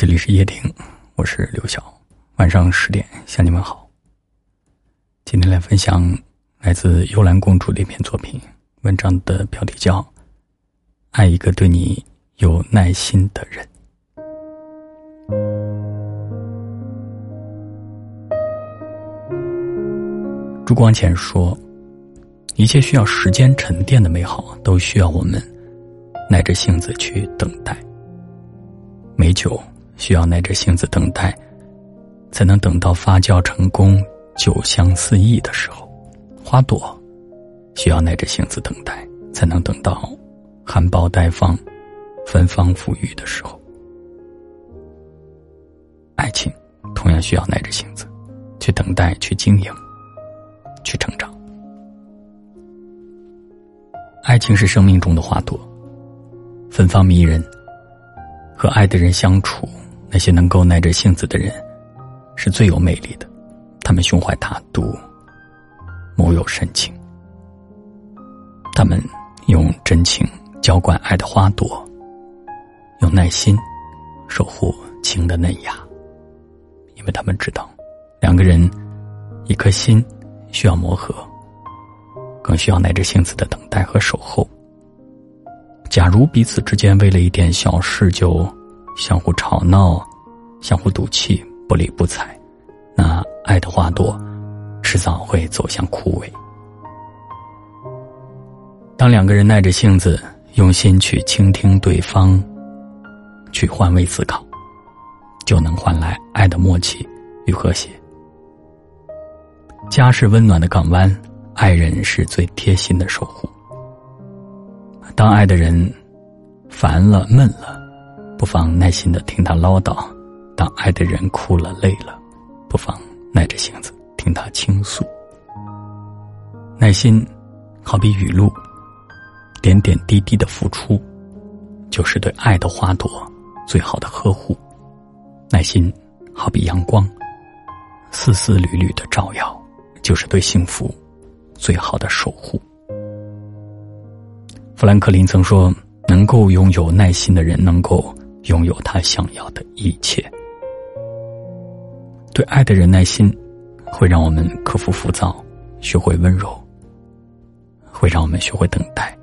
这里是夜听，我是刘晓。晚上十点向你们好。今天来分享来自幽兰公主的一篇作品，文章的标题叫《爱一个对你有耐心的人》。朱光潜说：“一切需要时间沉淀的美好，都需要我们耐着性子去等待。美酒。”需要耐着性子等待，才能等到发酵成功、酒香四溢的时候；花朵需要耐着性子等待，才能等到含苞待放、芬芳馥郁的时候。爱情同样需要耐着性子去等待、去经营、去成长。爱情是生命中的花朵，芬芳迷人，和爱的人相处。那些能够耐着性子的人，是最有魅力的。他们胸怀大度，目有深情。他们用真情浇灌爱的花朵，用耐心守护情的嫩芽。因为他们知道，两个人一颗心需要磨合，更需要耐着性子的等待和守候。假如彼此之间为了一点小事就……相互吵闹，相互赌气，不理不睬，那爱的花朵，迟早会走向枯萎。当两个人耐着性子，用心去倾听对方，去换位思考，就能换来爱的默契与和谐。家是温暖的港湾，爱人是最贴心的守护。当爱的人烦了、闷了。不妨耐心的听他唠叨，当爱的人哭了累了，不妨耐着性子听他倾诉。耐心，好比雨露，点点滴滴的付出，就是对爱的花朵最好的呵护。耐心，好比阳光，丝丝缕缕的照耀，就是对幸福最好的守护。富兰克林曾说：“能够拥有耐心的人，能够。”拥有他想要的一切。对爱的人耐心，会让我们克服浮躁，学会温柔；会让我们学会等待，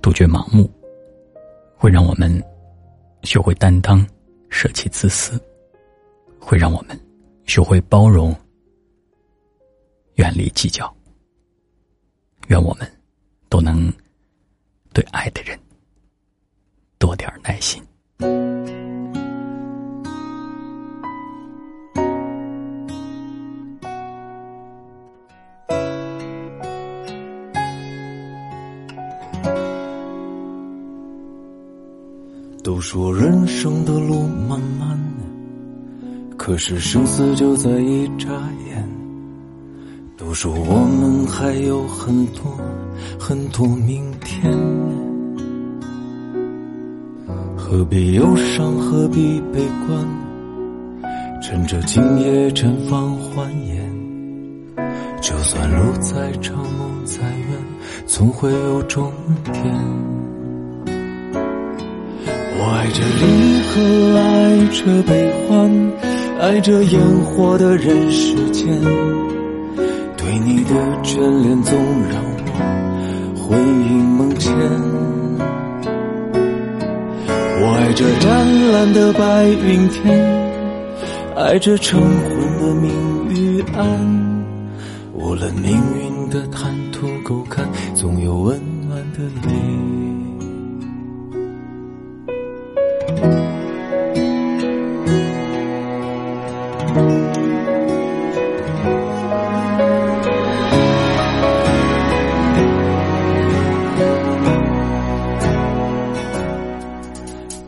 杜绝盲目；会让我们学会担当，舍弃自私；会让我们学会包容，远离计较。愿我们都能对爱的人多点耐心。都说人生的路漫漫，可是生死就在一眨眼。都说我们还有很多很多明天，何必忧伤，何必悲观？趁着今夜绽放欢颜，就算路再长梦再远，总会有终点。我爱着离合，爱着悲欢，爱着烟火的人世间。蓝的白云天，爱着晨昏的明与暗。无论命运的坦途沟坎，总有温暖的泪。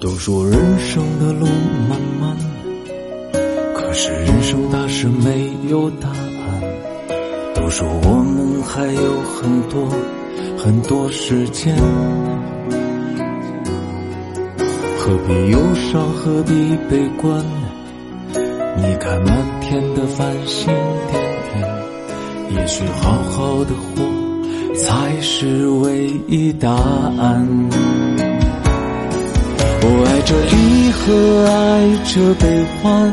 都说人生的路漫漫，可是人生大事没有答案。都说我们还有很多很多时间。何必忧伤，何必悲观？你看满天的繁星点点，也许好好的活才是唯一答案。这离和爱着悲欢，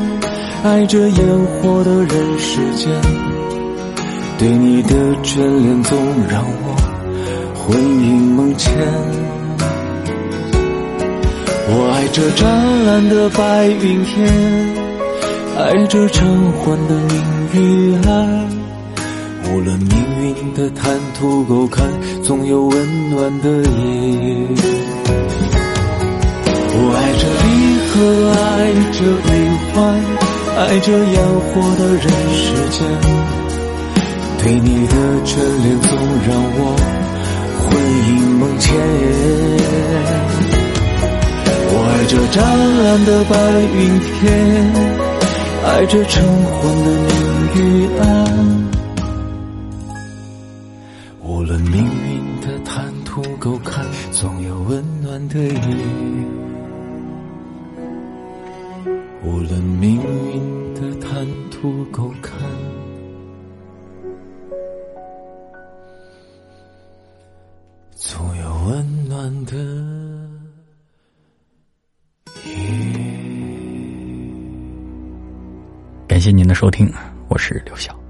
爱着烟火的人世间。对你的眷恋总让我魂萦梦牵。我爱这湛蓝的白云天，爱这偿还的明与暗。无论命运的坦途沟坎，总有温暖的夜。爱着悲欢，爱着烟火的人世间。对你的眷恋总让我魂萦梦牵。我爱这湛蓝的白云天，爱着橙昏的明与暗。无论命运的坦途沟坎，总有温暖的夜。无论命运的坦途够看，总有温暖的。感谢您的收听，我是刘晓。